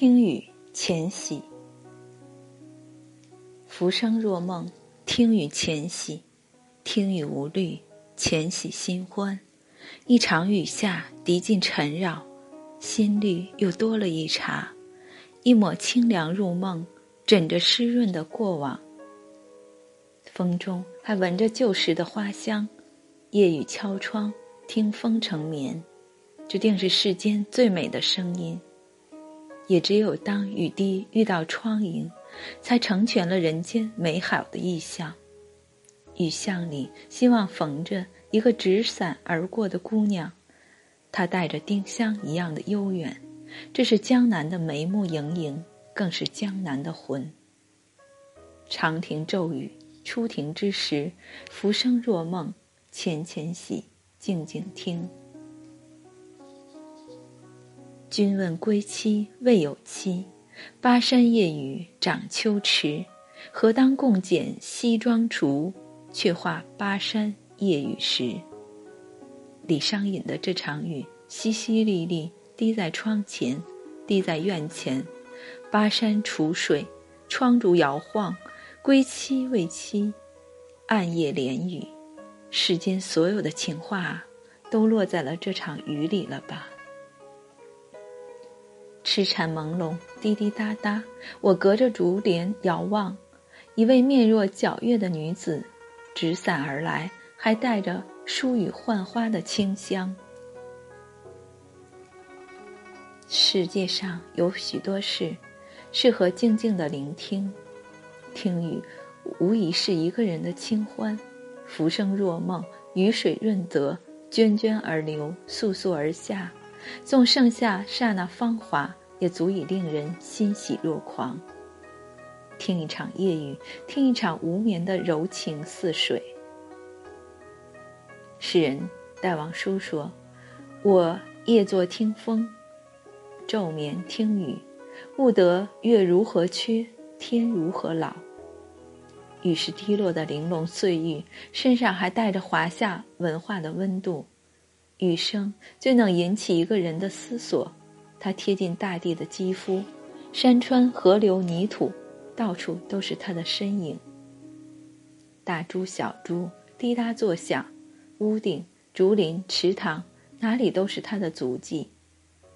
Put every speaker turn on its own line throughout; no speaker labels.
听雨浅喜，浮生若梦，听雨浅喜，听雨无虑，浅喜心欢。一场雨下，涤尽尘扰，心绿又多了一茬。一抹清凉入梦，枕着湿润的过往。风中还闻着旧时的花香，夜雨敲窗，听风成眠，这定是世间最美的声音。也只有当雨滴遇到窗棂，才成全了人间美好的意象。雨巷里，希望逢着一个纸伞而过的姑娘，她带着丁香一样的悠远。这是江南的眉目盈盈，更是江南的魂。长亭骤雨，初停之时，浮生若梦，浅浅喜，静静听。君问归期未有期，巴山夜雨涨秋池。何当共剪西窗烛，却话巴山夜雨时。李商隐的这场雨淅淅沥沥滴在窗前，滴在院前。巴山楚水，窗烛摇晃，归期未期，暗夜连雨。世间所有的情话，都落在了这场雨里了吧？痴缠朦胧，滴滴答答。我隔着竹帘遥望，一位面若皎月的女子，执伞而来，还带着疏雨浣花的清香。世界上有许多事，适合静静的聆听。听雨，无疑是一个人的清欢。浮生若梦，雨水润泽，涓涓而流，簌簌而下。纵盛夏刹那芳华，也足以令人欣喜若狂。听一场夜雨，听一场无眠的柔情似水。诗人戴望舒说：“我夜坐听风，昼眠听雨，悟得月如何缺，天如何老。雨是滴落的玲珑碎玉，身上还带着华夏文化的温度。”雨声最能引起一个人的思索，它贴近大地的肌肤，山川河流泥土，到处都是它的身影。大珠小珠滴答作响，屋顶、竹林、池塘，哪里都是它的足迹。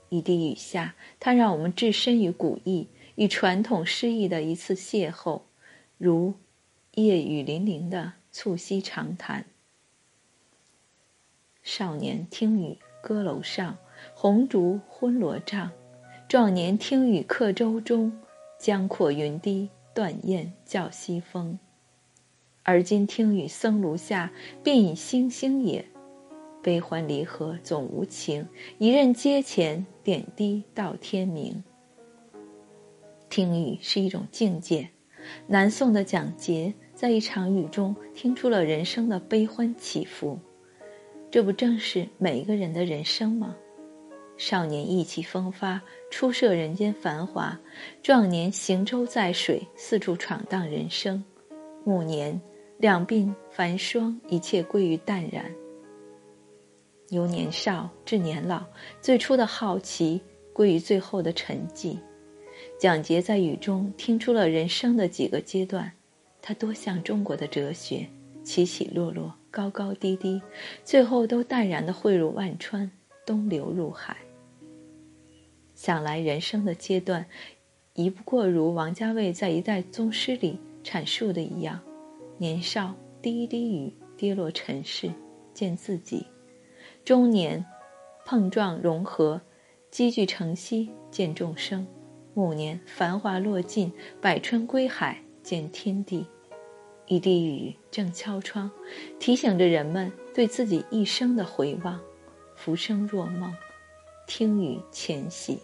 一滴雨下，它让我们置身于古意，与传统诗意的一次邂逅，如夜雨霖铃的促膝长谈。少年听雨歌楼上，红烛昏罗帐；壮年听雨客舟中，江阔云低断雁叫西风。而今听雨僧庐下，便已星星也。悲欢离合总无情，一任阶前点滴到天明。听雨是一种境界。南宋的蒋捷在一场雨中听出了人生的悲欢起伏。这不正是每一个人的人生吗？少年意气风发，初涉人间繁华；壮年行舟在水，四处闯荡人生；暮年两鬓繁霜，一切归于淡然。由年少至年老，最初的好奇归于最后的沉寂。蒋捷在雨中听出了人生的几个阶段，它多像中国的哲学，起起落落。高高低低，最后都淡然的汇入万川，东流入海。想来人生的阶段，一不过如王家卫在一代宗师里阐述的一样：年少第一滴雨跌落尘世，见自己；中年碰撞融合，积聚成溪，见众生；暮年繁华落尽，百川归海，见天地。一滴雨正敲窗，提醒着人们对自己一生的回望。浮生若梦，听雨浅喜。